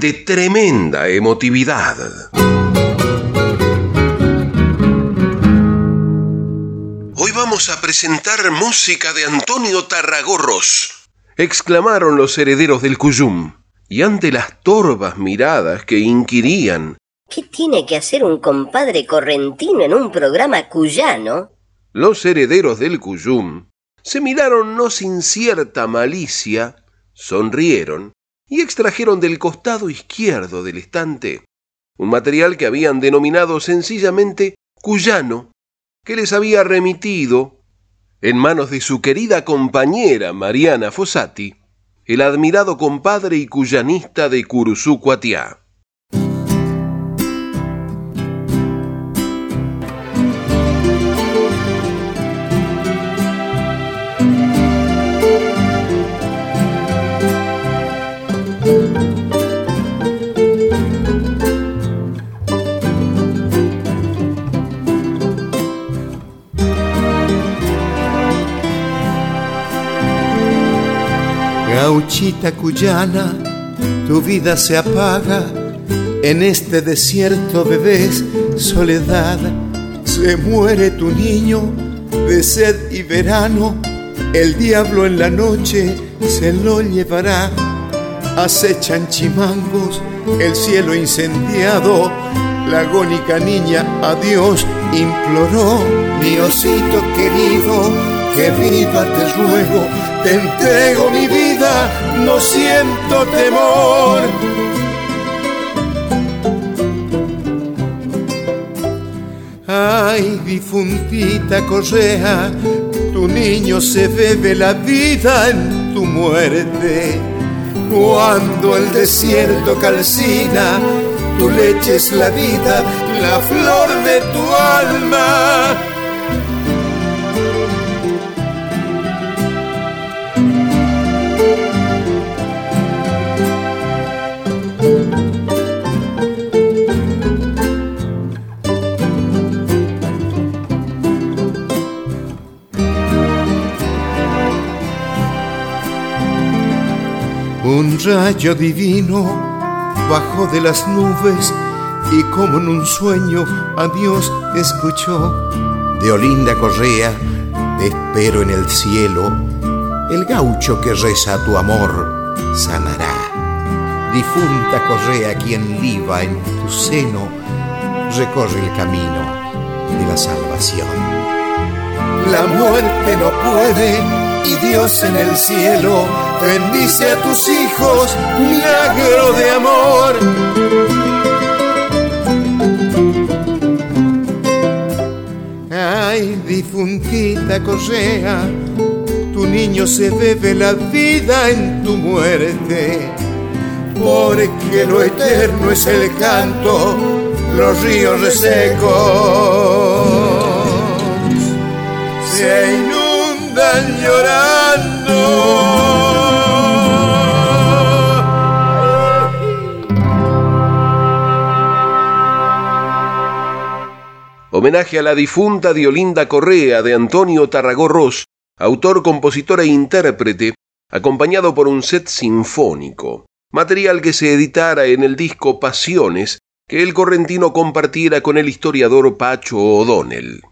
de tremenda emotividad. Hoy vamos a presentar música de Antonio Tarragorros, exclamaron los herederos del Cuyum, y ante las torvas miradas que inquirían ¿Qué tiene que hacer un compadre correntino en un programa cuyano? Los herederos del Cuyum se miraron no sin cierta malicia, sonrieron y extrajeron del costado izquierdo del estante un material que habían denominado sencillamente cuyano, que les había remitido, en manos de su querida compañera Mariana Fossati, el admirado compadre y cuyanista de Curuzú Cuatiá. Gauchita cuyana, tu vida se apaga en este desierto bebés soledad. Se muere tu niño de sed y verano, el diablo en la noche se lo llevará. Acechan chimangos, el cielo incendiado, la agónica niña a Dios imploró. Mi osito querido, que viva te ruego, te entrego mi vida, no siento temor. Ay, difuntita correa, tu niño se bebe la vida en tu muerte. Cuando el desierto calcina, tu leche es la vida, la flor de tu alma. Rayo divino bajó de las nubes y como en un sueño a Dios escuchó. De Olinda Correa, te espero en el cielo, el gaucho que reza tu amor sanará. Difunta Correa, quien viva en tu seno, recorre el camino de la salvación. La muerte no puede y Dios en el cielo bendice a tus hijos, milagro de amor. Ay, difuntita correa, tu niño se bebe la vida en tu muerte, porque lo eterno es el canto, los ríos resecos se llorando. Homenaje a la difunta Diolinda Correa de Antonio Tarragorros, autor, compositor e intérprete, acompañado por un set sinfónico, material que se editara en el disco Pasiones que el correntino compartiera con el historiador Pacho O'Donnell.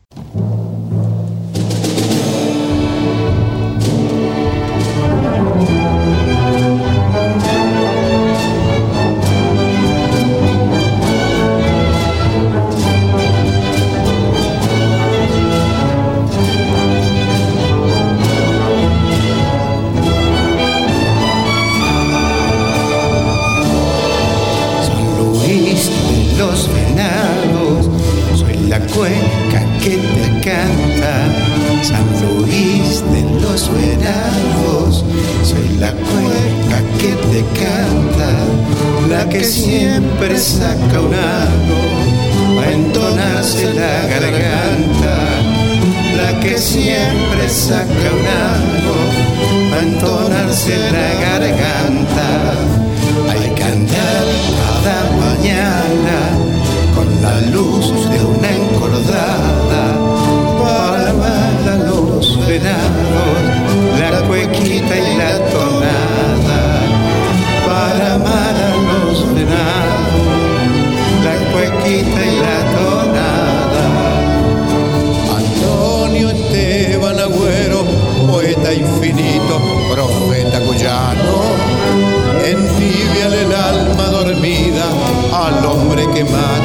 Siempre saca un a entonarse la garganta, la que siempre saca un algo a entonarse la garganta. Hay que andar cada mañana con la luz y la tonada. Antonio Esteban Agüero, poeta infinito, profeta cuyano, entibiale el alma dormida al hombre que mata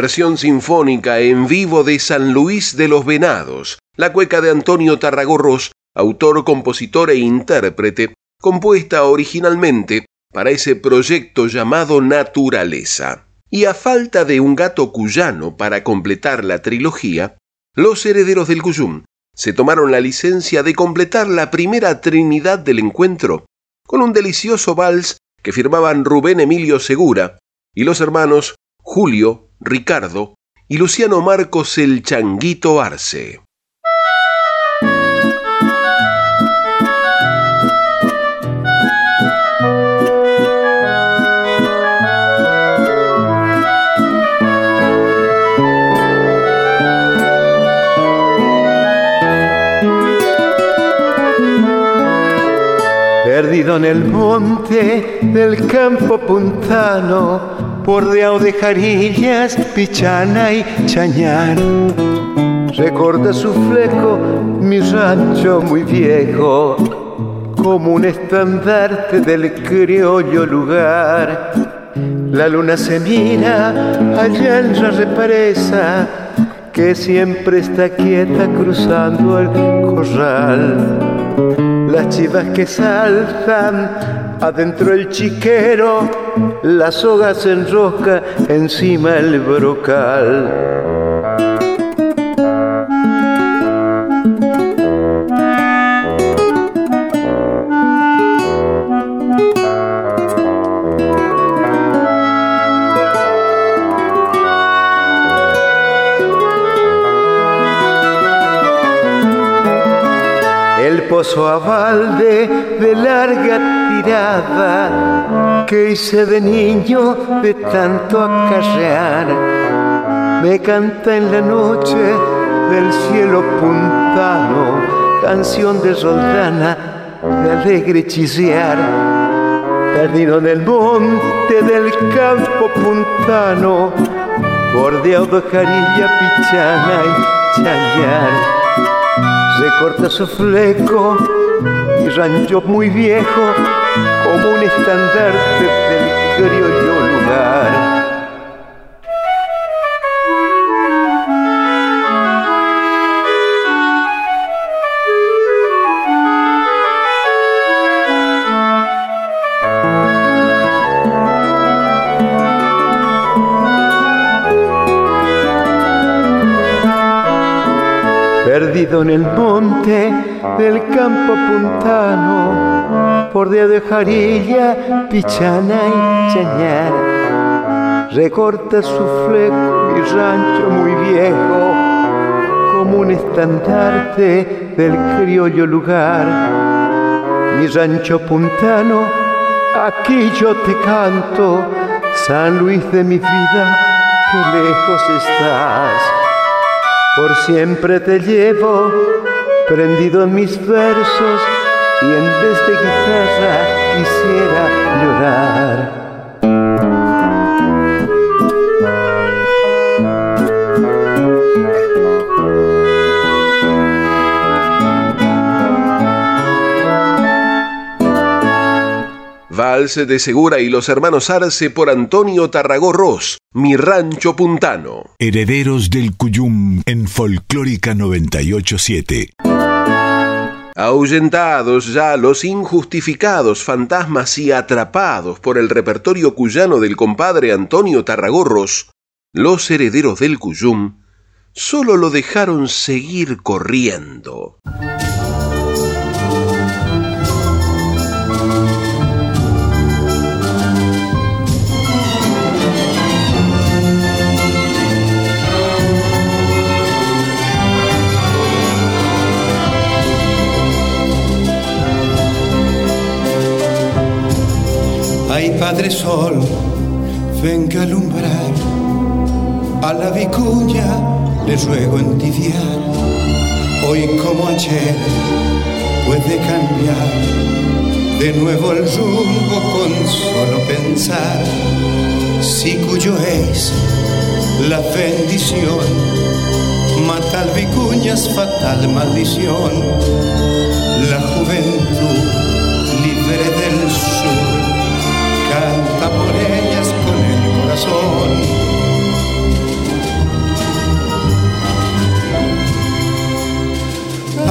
Versión sinfónica en vivo de San Luis de los Venados, la cueca de Antonio Tarragorros, autor, compositor e intérprete, compuesta originalmente para ese proyecto llamado Naturaleza. Y a falta de un gato cuyano para completar la trilogía, los herederos del Cuyum se tomaron la licencia de completar la primera trinidad del encuentro con un delicioso vals que firmaban Rubén Emilio Segura y los hermanos Julio, Ricardo y Luciano Marcos el Changuito Arce. Perdido en el monte del campo puntano, bordeado de jarillas, pichana y chañar. Recorda su fleco mi rancho muy viejo, como un estandarte del criollo lugar. La luna se mira allá en la represa, que siempre está quieta cruzando el corral. Las chivas que saltan adentro el chiquero, la soga se enrosca encima el brocal. pozo a balde de larga tirada que hice de niño de tanto acarrear. Me canta en la noche del cielo puntano, canción de soldana de alegre chisear. Perdido en el monte del campo puntano, bordeado de jarilla, pichana y chayar corta su fleco y rancho muy viejo como un estandarte del criollo lugar. perdido en el monte del campo puntano, por de jarilla, pichana y chañar. Recorta su fleco mi rancho muy viejo, como un estandarte del criollo lugar. Mi rancho puntano, aquí yo te canto, San Luis de mi vida, que lejos estás por siempre te llevo prendido en mis versos y en vez de guitarra quisiera llorar. Vals de Segura y los hermanos Arce por Antonio Tarragó Ross, Mi Rancho Puntano. Herederos del Cuyum en Folclórica 987. Ahuyentados ya los injustificados fantasmas y atrapados por el repertorio cuyano del compadre Antonio Tarragorros, los herederos del Cuyum solo lo dejaron seguir corriendo. Padre Sol, venga a alumbrar, a la vicuña le ruego entidiar, hoy como ayer puede cambiar de nuevo el rumbo con solo pensar, si cuyo es la bendición, matar vicuñas fatal maldición, la juventud libre del sur corazón.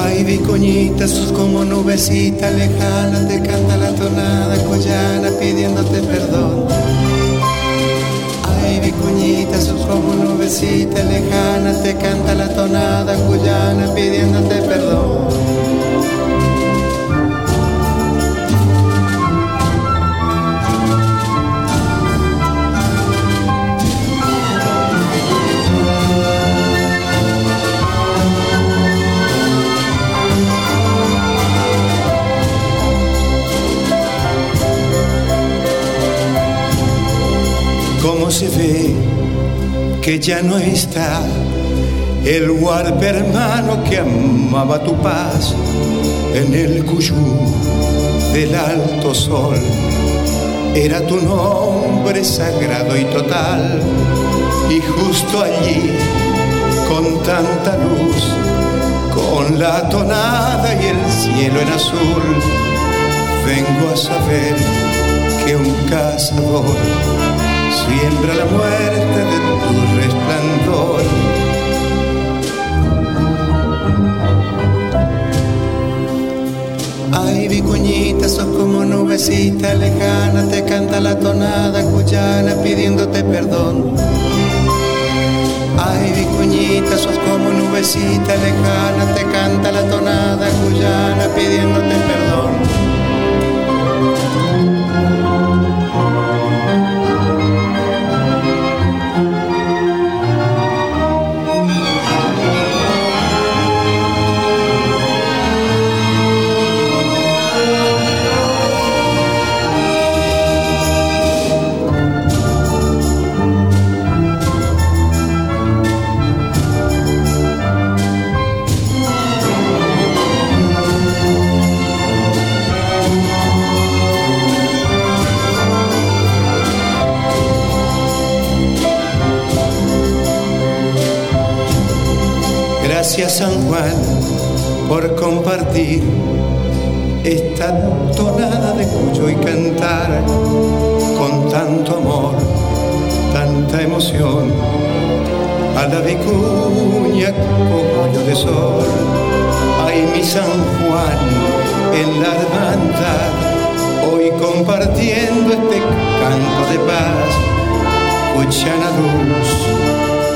Ay, vicoñita, sos como nubecita lejana, te canta la tonada collana pidiéndote perdón. Ay, vicuñita, sos como nubecita lejana, te canta la tonada cuyana pidiéndote perdón. Que ya no está el huarpe hermano que amaba tu paz en el cuyú del alto sol. Era tu nombre sagrado y total, y justo allí, con tanta luz, con la tonada y el cielo en azul, vengo a saber que un cazador siembra la muerte de tu resplandor. Ay, vicuñita, sos como nubecita lejana, te canta la tonada cuyana pidiéndote perdón. Ay, vicuñita, sos como nubecita lejana, te canta la tonada cuyana pidiéndote perdón. San Juan en la hermandad, hoy compartiendo este canto de paz, escuchan la luz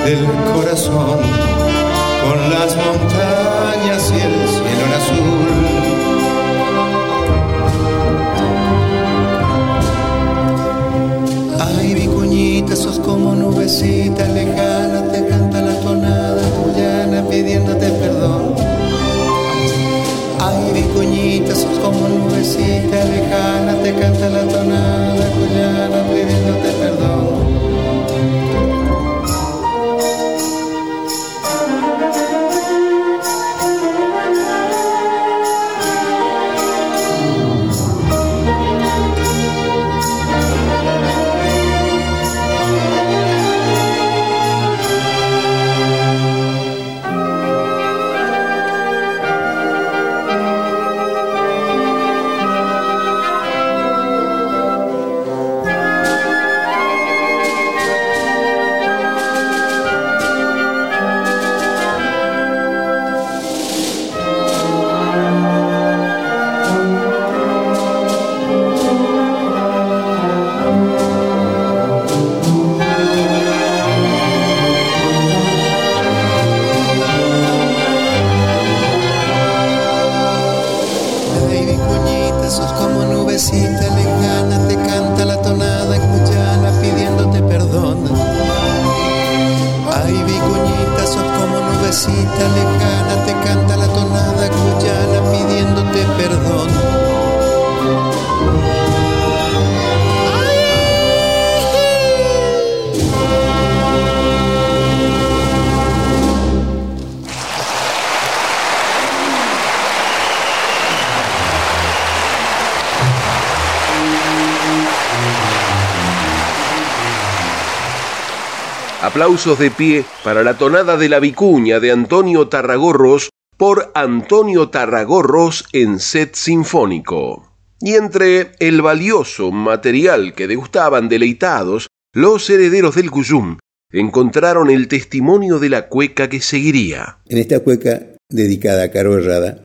del corazón con las montañas y el cielo en azul sos como nubecita lejana, te canta la tonada tuyana pidiéndote perdón. Ay, vicuñita, sos como nubecita lejana, te canta la tonada tuyana pidiéndote Aplausos de pie para la tonada de la vicuña de Antonio Tarragorros por Antonio Tarragorros en set sinfónico. Y entre el valioso material que degustaban deleitados, los herederos del Cuyum encontraron el testimonio de la cueca que seguiría. En esta cueca dedicada a Caro Herrada,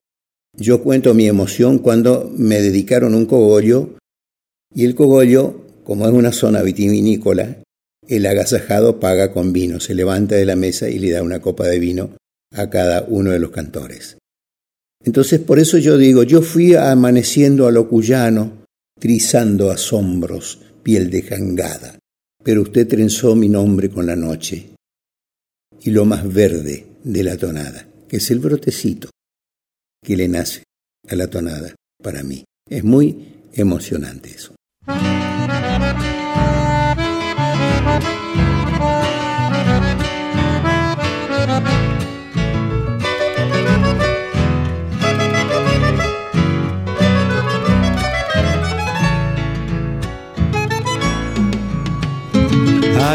yo cuento mi emoción cuando me dedicaron un cogollo y el cogollo, como es una zona vitivinícola, el agasajado paga con vino, se levanta de la mesa y le da una copa de vino a cada uno de los cantores. Entonces, por eso yo digo, yo fui amaneciendo a lo cuyano, trizando asombros, piel de jangada, pero usted trenzó mi nombre con la noche y lo más verde de la tonada, que es el brotecito que le nace a la tonada para mí. Es muy emocionante eso.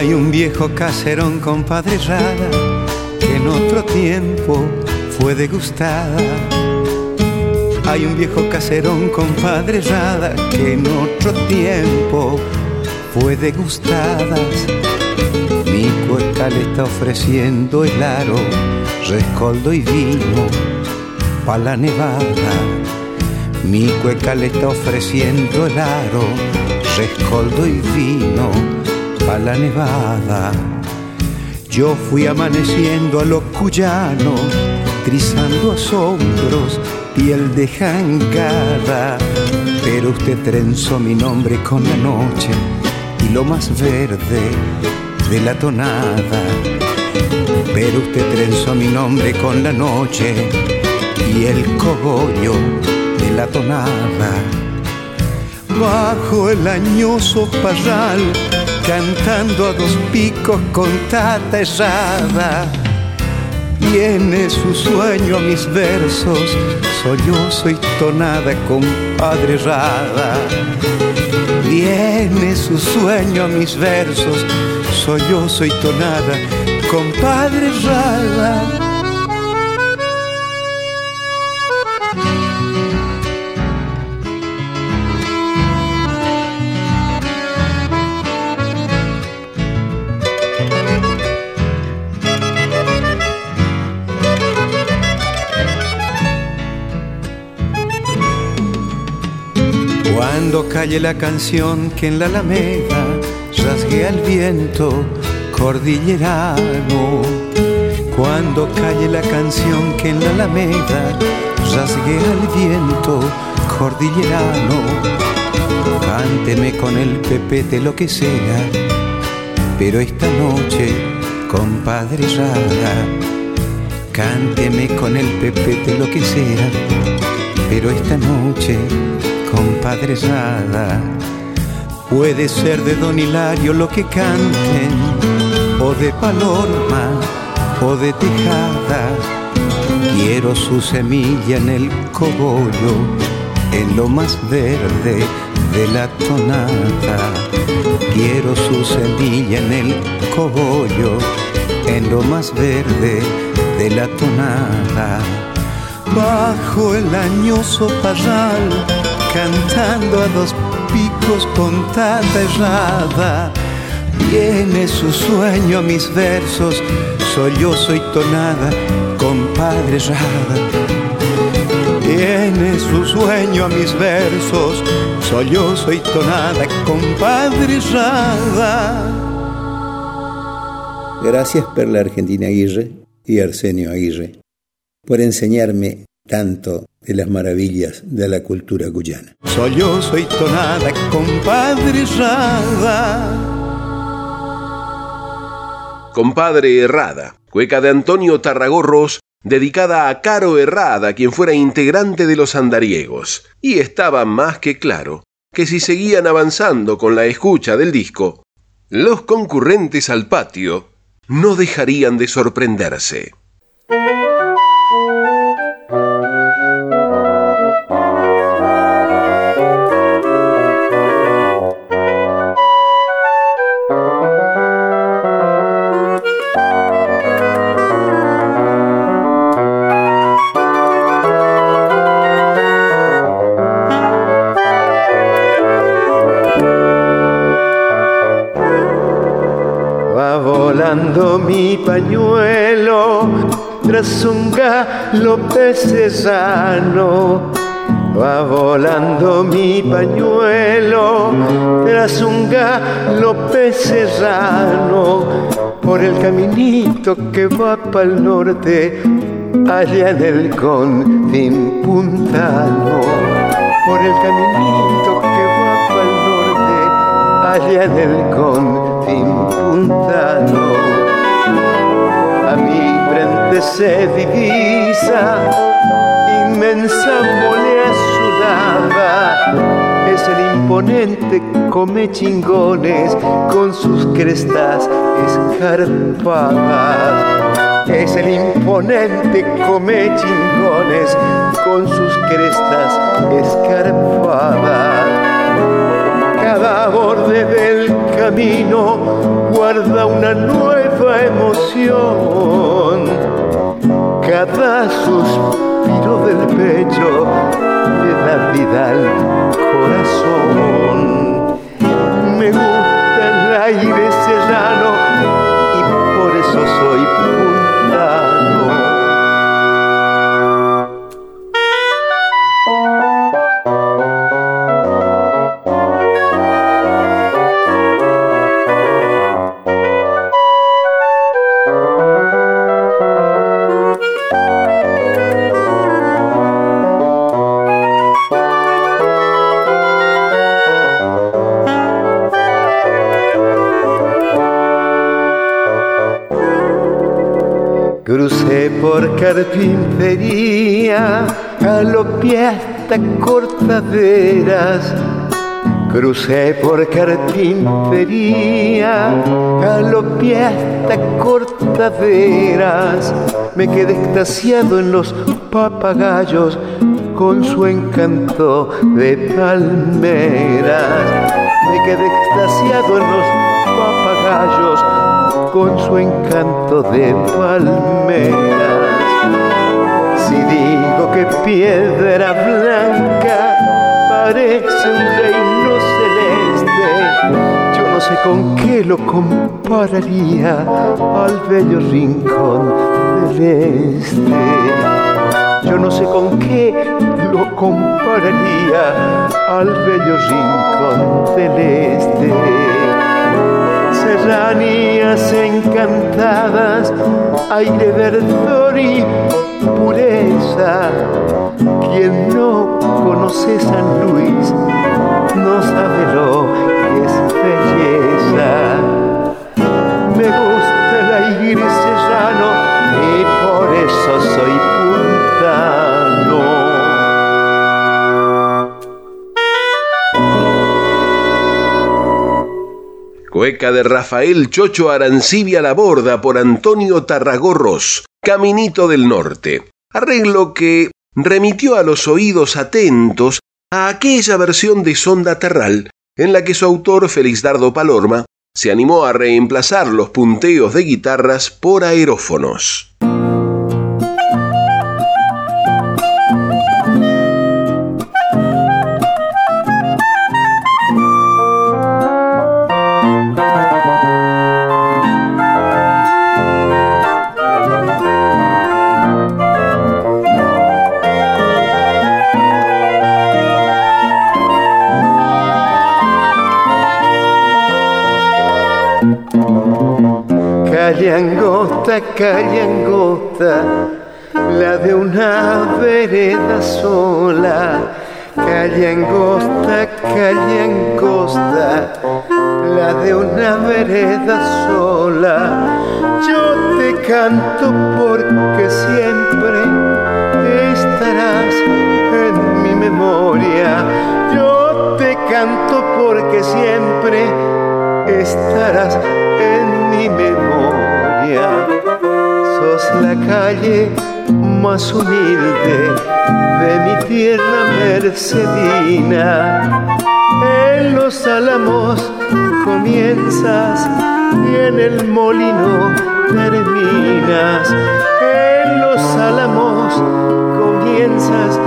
Hay un viejo caserón, compadre Rada, que en otro tiempo fue degustada. Hay un viejo caserón, compadre Rada, que en otro tiempo fue degustada. Mi cueca le está ofreciendo el aro, rescoldo y vino pa' la nevada. Mi cueca le está ofreciendo el aro, rescoldo y vino pa' la nevada. Yo fui amaneciendo a lo cuyano, trizando asombros, piel de jangada. Pero usted trenzó mi nombre con la noche lo más verde de la tonada. Pero usted trenzó mi nombre con la noche y el cogollo de la tonada. Bajo el añoso parral, cantando a dos picos con tata errada. Viene su sueño a mis versos, soy yo, soy tonada, compadre errada. Viene su sueño a mis versos, soy yo, soy tonada, compadre errada. Calle la canción que en la alameda rasguea el viento cordillerano. Cuando calle la canción que en la alameda rasguea el viento cordillerano. Cánteme con el pepete lo que sea, pero esta noche, compadre Rada, cánteme con el pepete lo que sea, pero esta noche, compadre Rada, puede ser de Don Hilario lo que canten, o de Palorma, o de Tejada. Quiero su semilla en el cogollo, en lo más verde de la tonada. Quiero su semilla en el cogollo, en lo más verde de la tonada. Bajo el añoso parral, cantando a dos picos con tata errada. Viene su sueño a mis versos, soy yo, soy tonada, compadre errada. Viene su sueño a mis versos, soy yo, soy tonada, compadre errada. Gracias Perla Argentina Aguirre y Arsenio Aguirre por enseñarme tanto de las maravillas de la cultura guyana. Soy yo, soy tonada, compadre errada. Compadre Errada, cueca de Antonio Tarragorros, dedicada a Caro Errada, quien fuera integrante de los andariegos. Y estaba más que claro que si seguían avanzando con la escucha del disco, los concurrentes al patio no dejarían de sorprenderse. Tras un galope cesano. Va volando mi pañuelo tras un galope serrano por el caminito que va para el norte, allá en el confín puntano. Por el caminito que va para el norte, allá en el confín puntano frente se divisa inmensa mole azulada. Es el imponente come chingones con sus crestas escarpadas. Es el imponente come chingones con sus crestas escarpadas. Cada borde del camino guarda una nueva emoción. Cada suspiro del pecho le da vida al corazón. Me gusta el aire galopé hasta cortaderas. Crucé por carpintería, galopé hasta cortaderas. Me quedé extasiado en los papagayos con su encanto de palmeras. Me quedé extasiado en los papagayos con su encanto de palmeras. Que piedra blanca parece un reino celeste, yo no sé con qué lo compararía al bello rincón del este. Yo no sé con qué lo compararía al bello rincón del este. Serranías encantadas, aire verdor y pureza. Quien no conoce San Luis no sabe lo que es belleza. Me gusta el aire serrano y por eso soy Cueca de Rafael Chocho Arancibia La Borda por Antonio Tarragorros, Caminito del Norte. Arreglo que remitió a los oídos atentos a aquella versión de Sonda Terral en la que su autor Felizdardo Palorma se animó a reemplazar los punteos de guitarras por aerófonos. Más humilde de mi tierra mercedina. En los álamos comienzas y en el molino terminas. En los álamos comienzas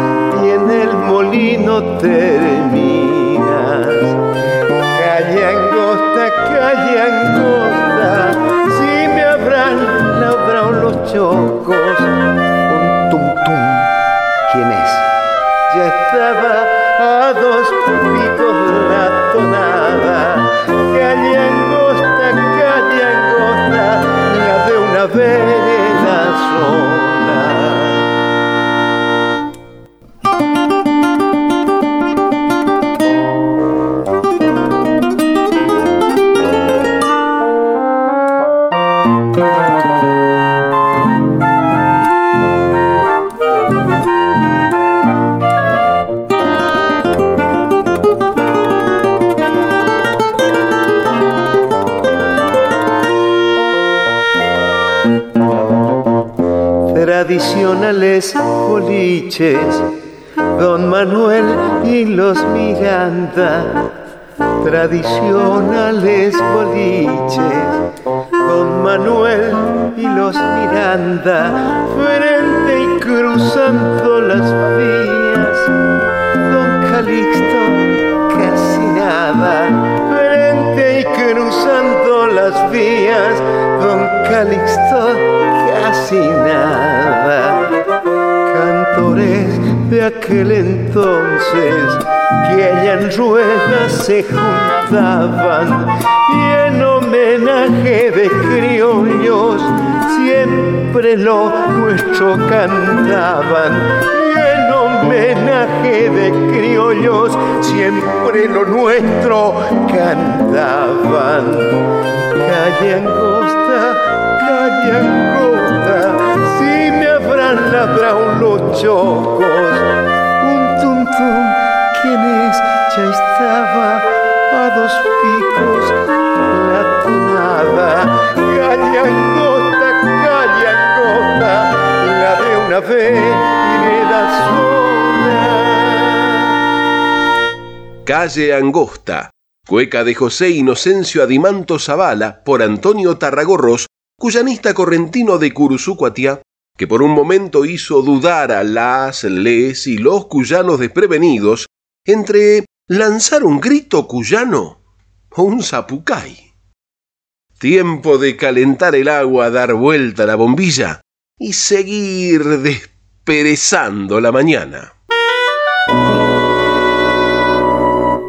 y en el molino terminas. Calle angosta, calle angosta, si me habrán labrado los chocos. ¿Quién es? Ya estaba a dos picos la tonada. Calle angosta, calle angosta, la de una vereda sola. Tradicionales boliches, Don Manuel y los Miranda, tradicionales boliches, Don Manuel y los Miranda, frente y cruzando las vías, Don Calixto casi nada, frente y cruzando las vías, Don Calixto casi nada. De aquel entonces que allá en ruedas se juntaban y en homenaje de criollos siempre lo nuestro cantaban. Y en homenaje de criollos siempre lo nuestro cantaban. Calle angosta, chocos. Un tum, ¿quién es? Ya estaba a dos picos la tonada. Calle angosta, calle angosta, la de una vereda sola. Calle Angosta, cueca de José Inocencio Adimanto Zavala por Antonio Tarragorros, cuyanista correntino de Curuzucuatiá, que por un momento hizo dudar a las, les y los cuyanos desprevenidos entre lanzar un grito cuyano o un zapucay. Tiempo de calentar el agua, dar vuelta a la bombilla y seguir desperezando la mañana.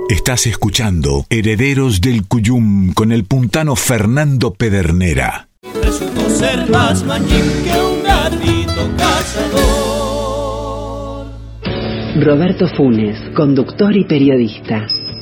Estás escuchando Herederos del Cuyum con el puntano Fernando Pedernera. Ser más que un gatito cazador. Roberto Funes, conductor y periodista.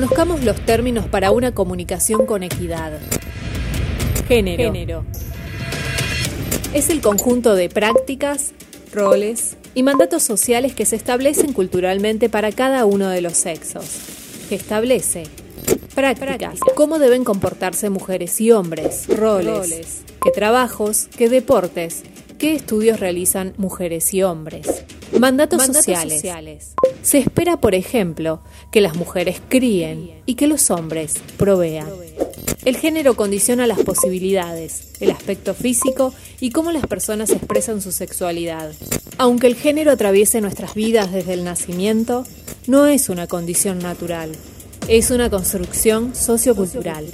Conozcamos los términos para una comunicación con equidad. Género. Es el conjunto de prácticas, roles y mandatos sociales que se establecen culturalmente para cada uno de los sexos. Que establece prácticas, cómo deben comportarse mujeres y hombres, roles, qué trabajos, qué deportes, qué estudios realizan mujeres y hombres. Mandatos, sociales. Se espera, por ejemplo, que las mujeres críen y que los hombres provean. El género condiciona las posibilidades, el aspecto físico y cómo las personas expresan su sexualidad. Aunque el género atraviese nuestras vidas desde el nacimiento, no es una condición natural, es una construcción sociocultural.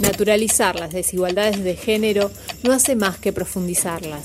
Naturalizar las desigualdades de género no hace más que profundizarlas.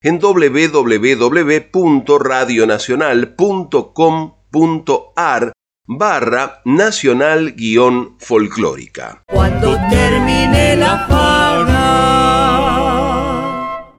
en www.radionacional.com.ar barra nacional guion folclórica. Cuando termine la fauna.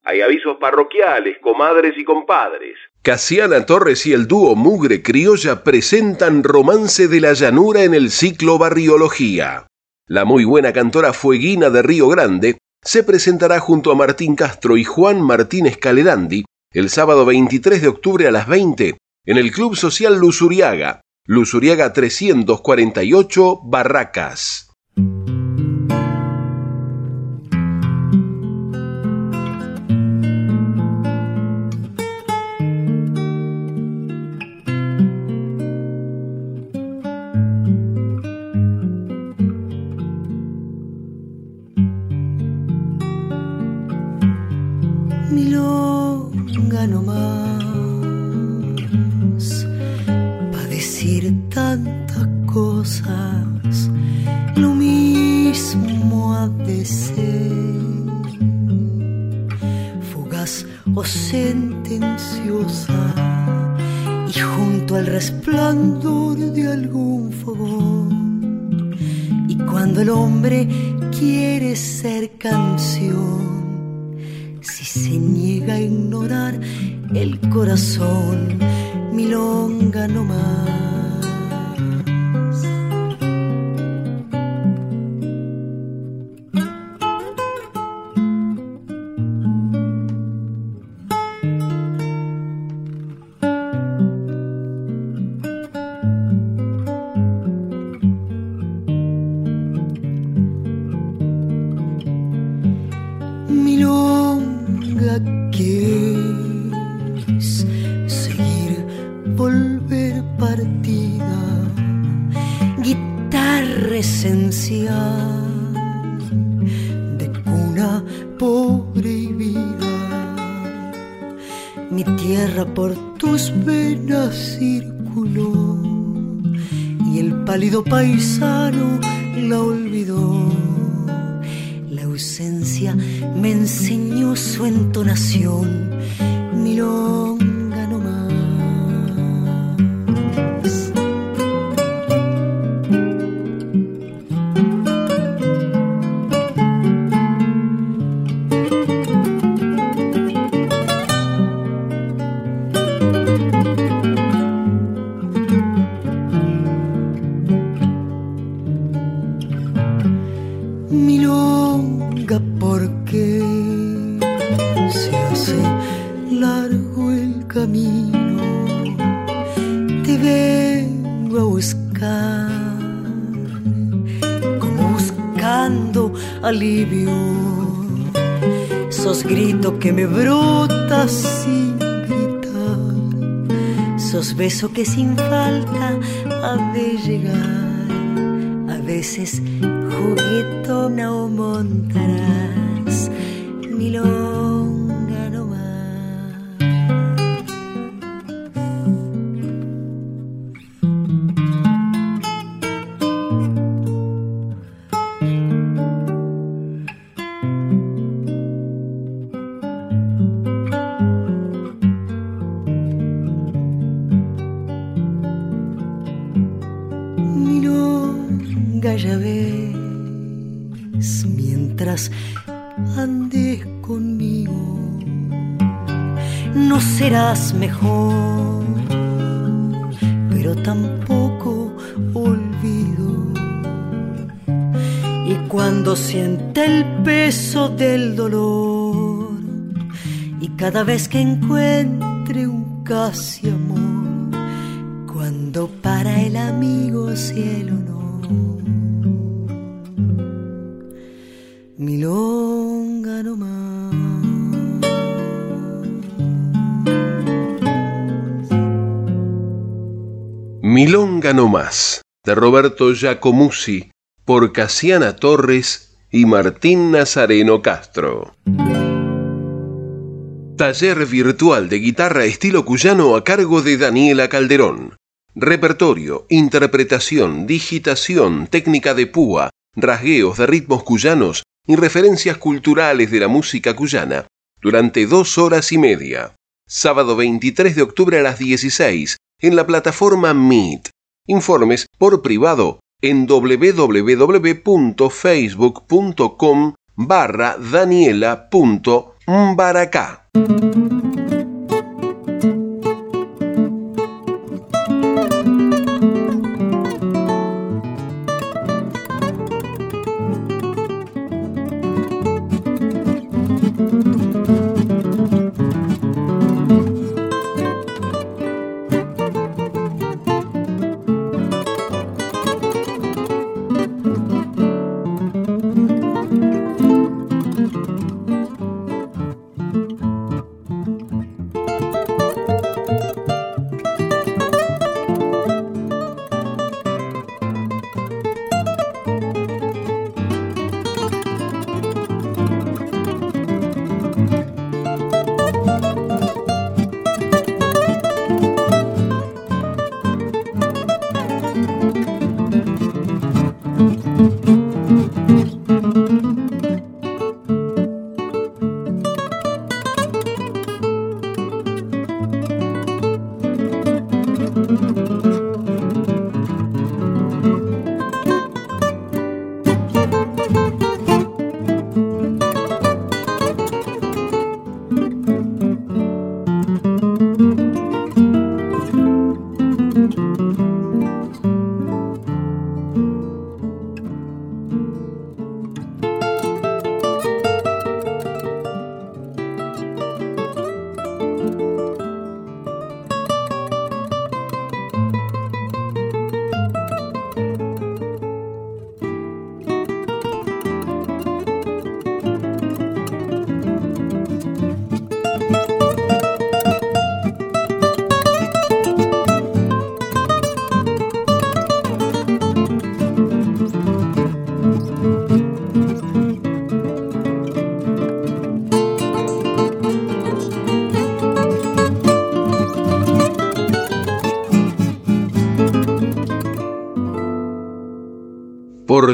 Hay avisos parroquiales, comadres y compadres. Casiana Torres y el dúo Mugre Criolla presentan Romance de la Llanura en el ciclo Barriología. La muy buena cantora Fueguina de Río Grande se presentará junto a Martín Castro y Juan Martínez Calerandi el sábado 23 de octubre a las 20 en el Club Social Luzuriaga, Luzuriaga 348 Barracas. Resplandor de algún fogón, y cuando el hombre quiere ser canción, si se niega a ignorar el corazón, milonga no más. Beso que sin falta ha de llegar. A veces mejor pero tampoco olvido. Y cuando siente el peso del dolor y cada vez que encuentre un casi amor cuando para el amigo cielo Milonga no más, de Roberto Giacomuzzi, por Casiana Torres y Martín Nazareno Castro. Taller virtual de guitarra estilo cuyano a cargo de Daniela Calderón. Repertorio, interpretación, digitación, técnica de púa, rasgueos de ritmos cuyanos y referencias culturales de la música cuyana durante dos horas y media. Sábado 23 de octubre a las 16 en la plataforma Meet. Informes por privado en www.facebook.com barra daniela.mbaracá.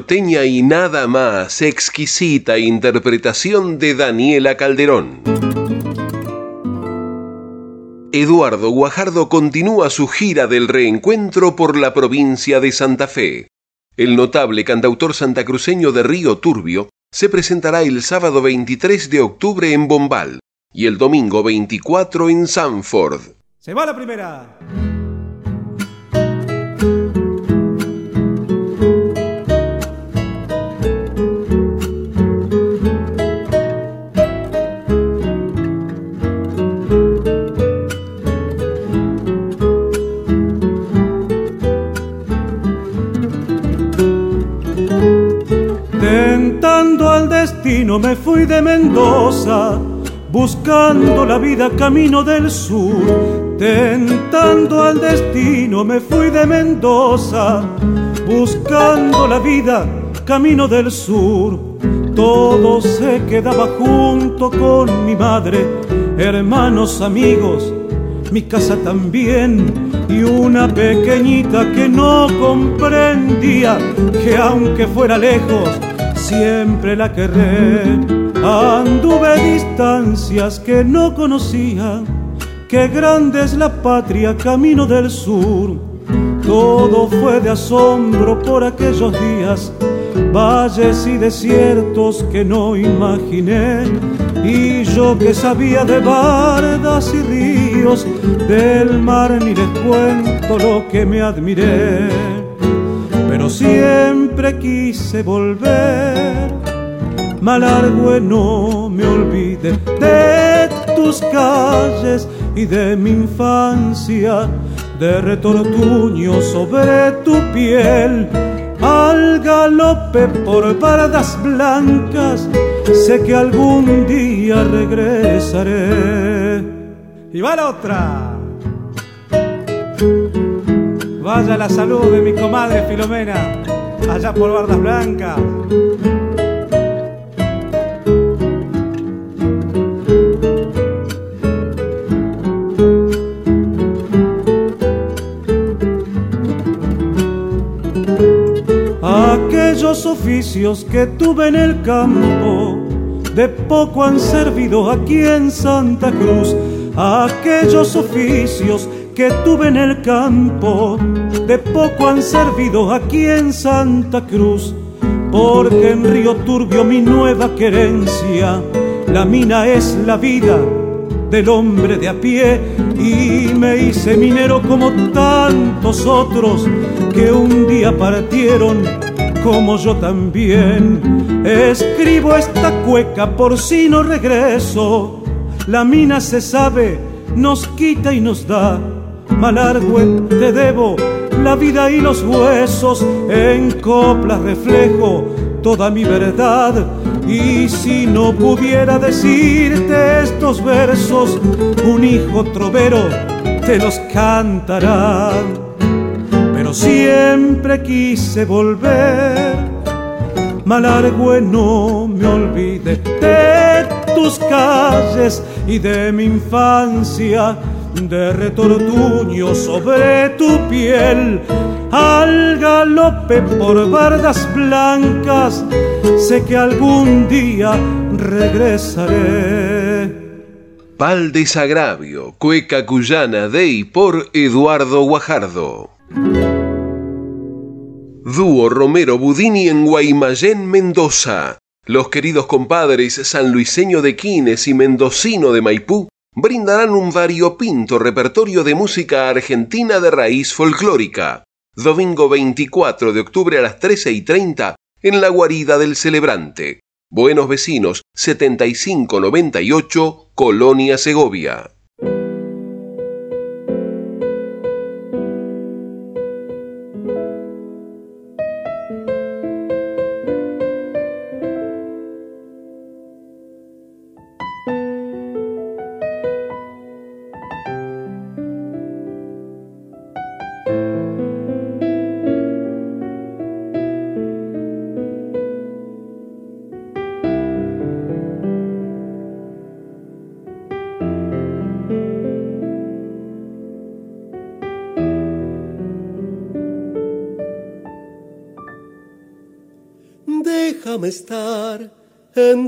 norteña y nada más, exquisita interpretación de Daniela Calderón. Eduardo Guajardo continúa su gira del reencuentro por la provincia de Santa Fe. El notable cantautor santacruceño de Río Turbio se presentará el sábado 23 de octubre en Bombal y el domingo 24 en Sanford. Se va la primera. Destino me fui de Mendoza, buscando la vida camino del sur. Tentando al destino me fui de Mendoza, buscando la vida camino del sur. Todo se quedaba junto con mi madre, hermanos, amigos, mi casa también y una pequeñita que no comprendía que aunque fuera lejos, siempre la querré. Anduve distancias que no conocía, qué grande es la patria, camino del sur. Todo fue de asombro por aquellos días, valles y desiertos que no imaginé. Y yo que sabía de bardas y ríos, del mar ni les cuento lo que me admiré pero siempre quise volver. Malargüe, no me olvide de tus calles y de mi infancia, de retortuño sobre tu piel. Al galope por bardas blancas, sé que algún día regresaré. Y va la otra. Vaya la salud de mi comadre Filomena, allá por Bardas Blancas. Aquellos oficios que tuve en el campo, de poco han servido aquí en Santa Cruz. Aquellos oficios que tuve en el campo, de poco han servido aquí en Santa Cruz, porque en Río Turbio mi nueva querencia, la mina es la vida del hombre de a pie y me hice minero como tantos otros que un día partieron como yo también. Escribo esta cueca por si no regreso, la mina se sabe, nos quita y nos da Malargüe te debo la vida y los huesos, en coplas reflejo toda mi verdad. Y si no pudiera decirte estos versos, un hijo trovero te los cantará. Pero siempre quise volver, Malargüe no me olvide de tus calles y de mi infancia de retortuño sobre tu piel, al galope por bardas blancas, sé que algún día regresaré. Pal desagravio, cueca cuyana de y por Eduardo Guajardo. Dúo Romero Budini en Guaymallén, Mendoza. Los queridos compadres sanluiseño de Quines y mendocino de Maipú brindarán un variopinto repertorio de música argentina de raíz folclórica. Domingo 24 de octubre a las 13 y 30 en la guarida del celebrante. Buenos vecinos 7598, Colonia Segovia.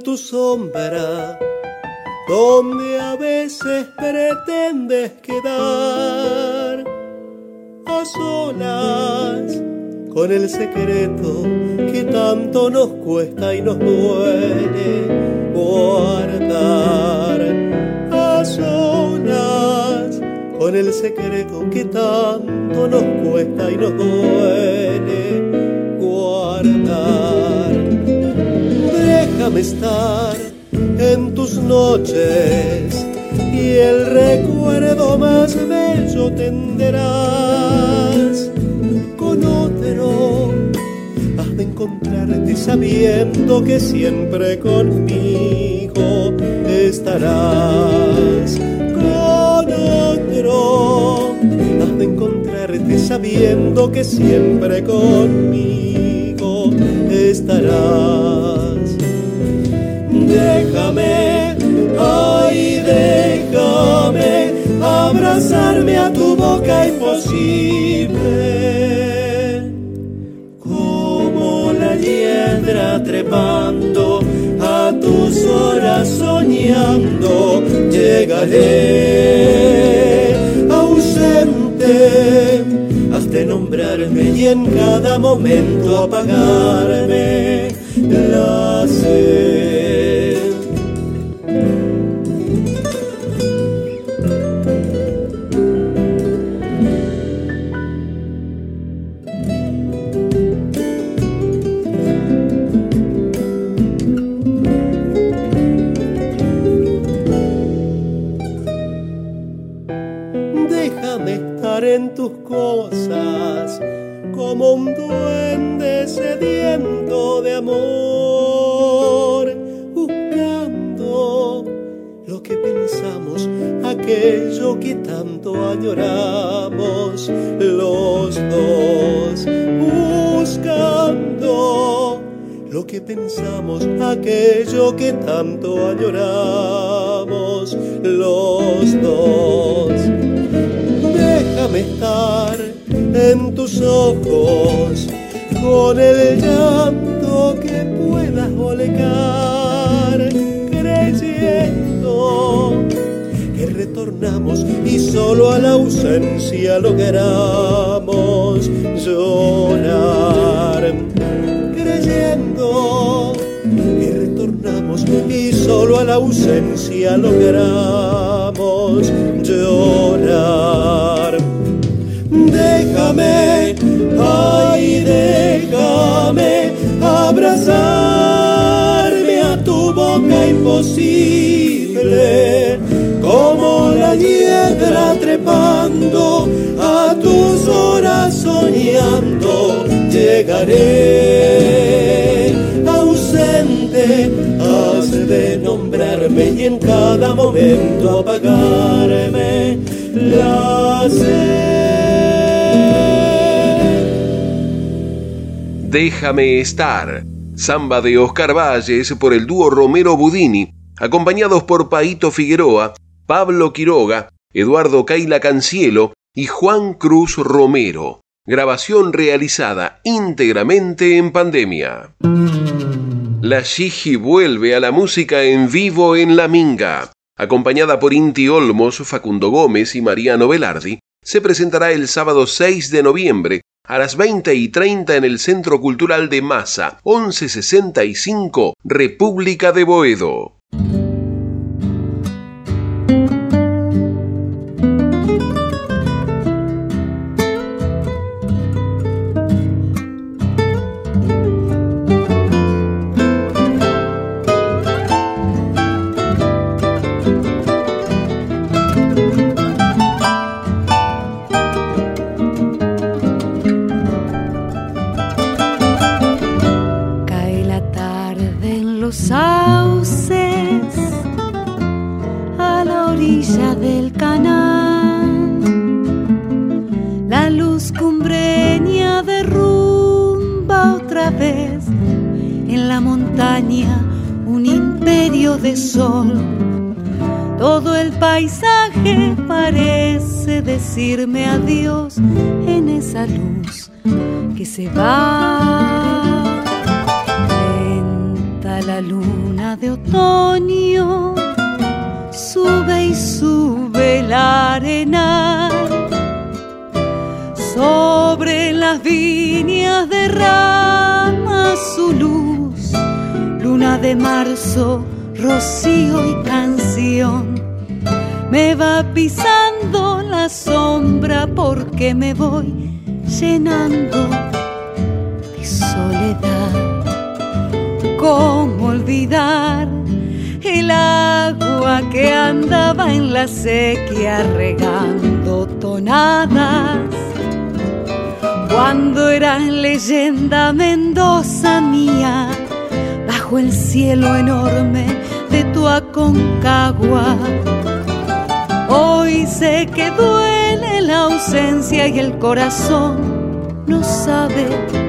Tu sombra, donde a veces pretendes quedar a solas con el secreto que tanto nos cuesta y nos duele guardar a solas con el secreto que tanto nos cuesta y nos duele Estar en tus noches y el recuerdo más bello tendrás con otro. Has de encontrarte sabiendo que siempre conmigo estarás. Con otro. Has de encontrarte sabiendo que siempre conmigo estarás. Abrazarme a tu boca imposible. Trepando, a tus horas soñando, llegaré ausente, has de nombrarme y en cada momento apagarme la aquello que tanto añoramos los dos, buscando lo que pensamos, aquello que tanto añoramos los dos. Déjame estar en tus ojos con el llanto retornamos y solo a la ausencia logramos llorar, creyendo que retornamos y solo a la ausencia logramos llorar déjame, ay, déjame abrazarme a tu boca imposible, como la hiedra trepando a tus horas soñando, llegaré ausente, has de nombrarme y en cada momento apagarme la sed. Déjame estar. Samba de Oscar Valles por el dúo Romero Budini, acompañados por Paito Figueroa, Pablo Quiroga, Eduardo Caila Cancielo y Juan Cruz Romero. Grabación realizada íntegramente en pandemia. La Shiji vuelve a la música en vivo en La Minga. Acompañada por Inti Olmos, Facundo Gómez y Mariano Velardi, se presentará el sábado 6 de noviembre a las 20 y 30 en el Centro Cultural de Masa, 1165, República de Boedo. Decirme adiós en esa luz que se va llenando de soledad. ¿Cómo olvidar el agua que andaba en la sequía regando tonadas? Cuando eras leyenda Mendoza mía, bajo el cielo enorme de tu Aconcagua. Hoy sé que duele ausencia y el corazón no sabe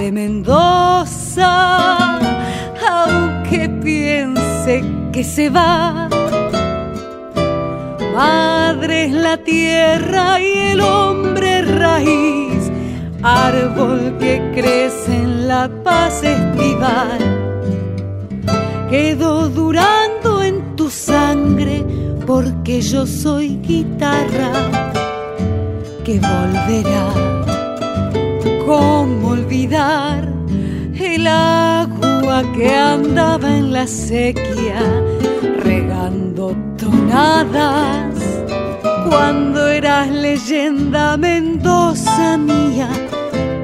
de Mendoza, aunque piense que se va. Madre es la tierra y el hombre raíz, árbol que crece en la paz estival quedó durando en tu sangre porque yo soy guitarra que volverá. ¿Cómo olvidar el agua que andaba en la sequía regando tonadas? Cuando eras leyenda Mendoza mía,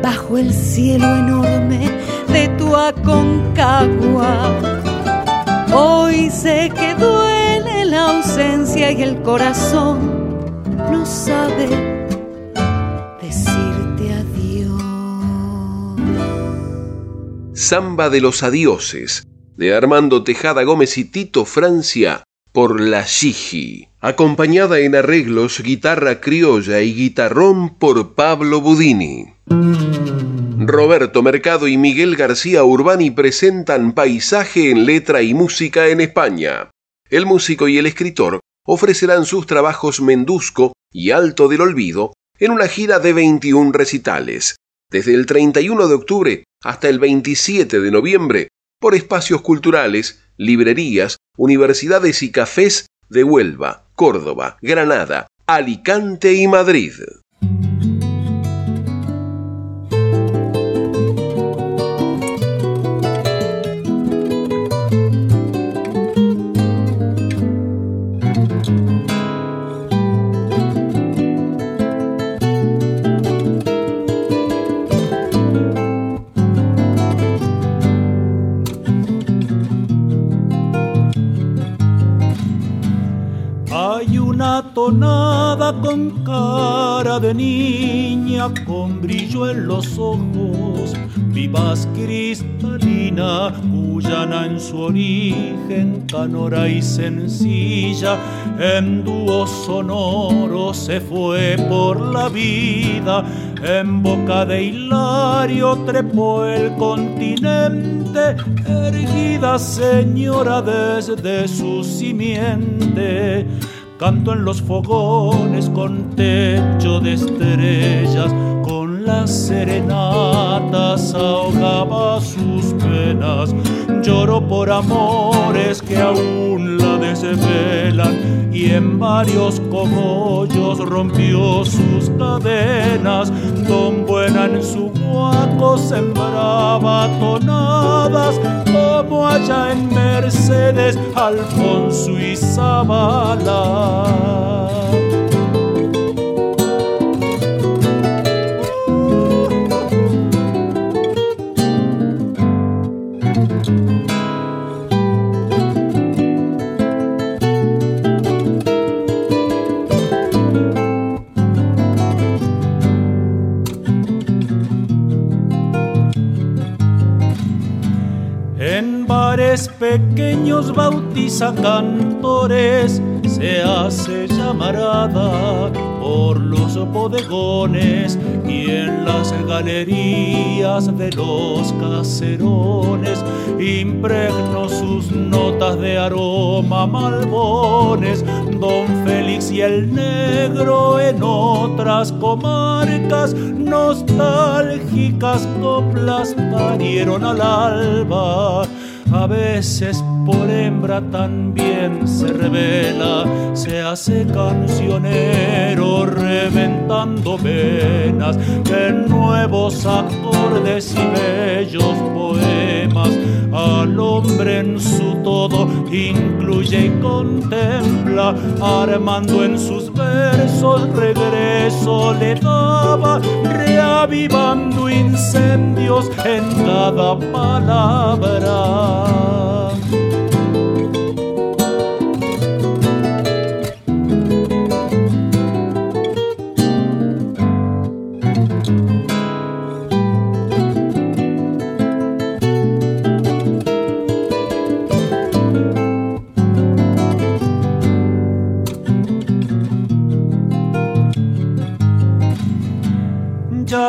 bajo el cielo enorme de tu Aconcagua. Hoy sé que duele la ausencia y el corazón no sabe Samba de los Adioses, de Armando Tejada Gómez y Tito Francia, por la Gigi, acompañada en arreglos, guitarra criolla y guitarrón por Pablo Budini. Roberto Mercado y Miguel García Urbani presentan Paisaje en letra y música en España. El músico y el escritor ofrecerán sus trabajos Mendusco y Alto del Olvido en una gira de 21 recitales, desde el 31 de octubre hasta el 27 de noviembre, por espacios culturales, librerías, universidades y cafés de Huelva, Córdoba, Granada, Alicante y Madrid. Una tonada con cara de niña, con brillo en los ojos, vivaz cristalina, cuyana en su origen, canora y sencilla, en dúo sonoro se fue por la vida, en boca de Hilario trepó el continente, erguida señora desde su simiente. Canto en los fogones con techo de estrellas, con las serenatas ahogaba sus penas. lloró por amores que aún la desvelan y en varios cogollos rompió sus cadenas. Don Buena en su guaco sembraba tonadas como allá en Mercedes, Alfonso y Zabala. Pequeños bautiza cantores, se hace llamarada por los bodegones y en las galerías de los caserones impregno sus notas de aroma malbones. Don Félix y el negro en otras comarcas nostálgicas coplas parieron al alba veces por hembra también se revela, se hace cancionero reventando venas, que nuevos acordes y bellos poemas al hombre en su todo incluye y contempla, armando en sus versos regreso le daba, reavivando incendios en cada palabra.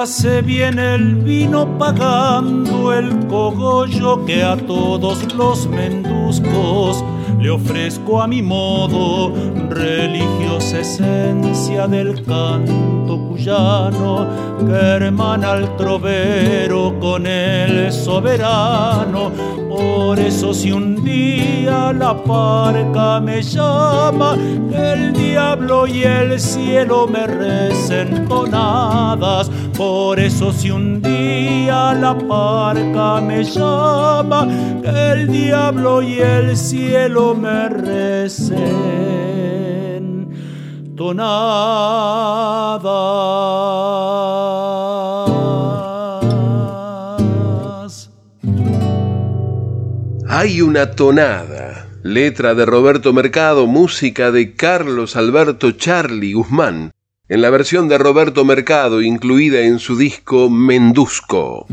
Se viene el vino pagando el cogollo que a todos los menduscos le ofrezco a mi modo religiosa esencia del canto cuyano que hermana al trovero con el soberano. Por eso si un día la parca me llama, el diablo y el cielo me recen tonadas por eso si un día la parca me llama, que el diablo y el cielo me recen. Tonadas. Hay una tonada, letra de Roberto Mercado, música de Carlos Alberto Charlie Guzmán en la versión de Roberto Mercado incluida en su disco Mendusco.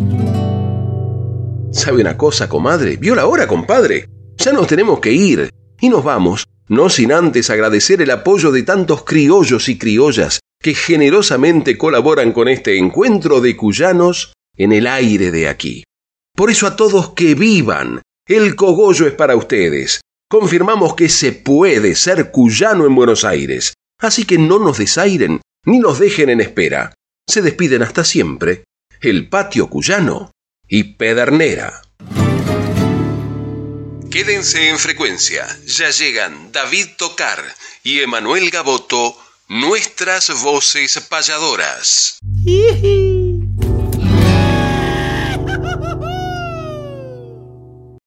¿Sabe una cosa, comadre? ¿Vio la hora, compadre? Ya nos tenemos que ir. Y nos vamos, no sin antes agradecer el apoyo de tantos criollos y criollas que generosamente colaboran con este encuentro de cuyanos en el aire de aquí. Por eso a todos que vivan, el cogollo es para ustedes. Confirmamos que se puede ser cuyano en Buenos Aires. Así que no nos desairen ni nos dejen en espera. Se despiden hasta siempre el patio cuyano y Pedernera. Quédense en frecuencia, ya llegan David Tocar y Emanuel Gaboto, nuestras voces payadoras.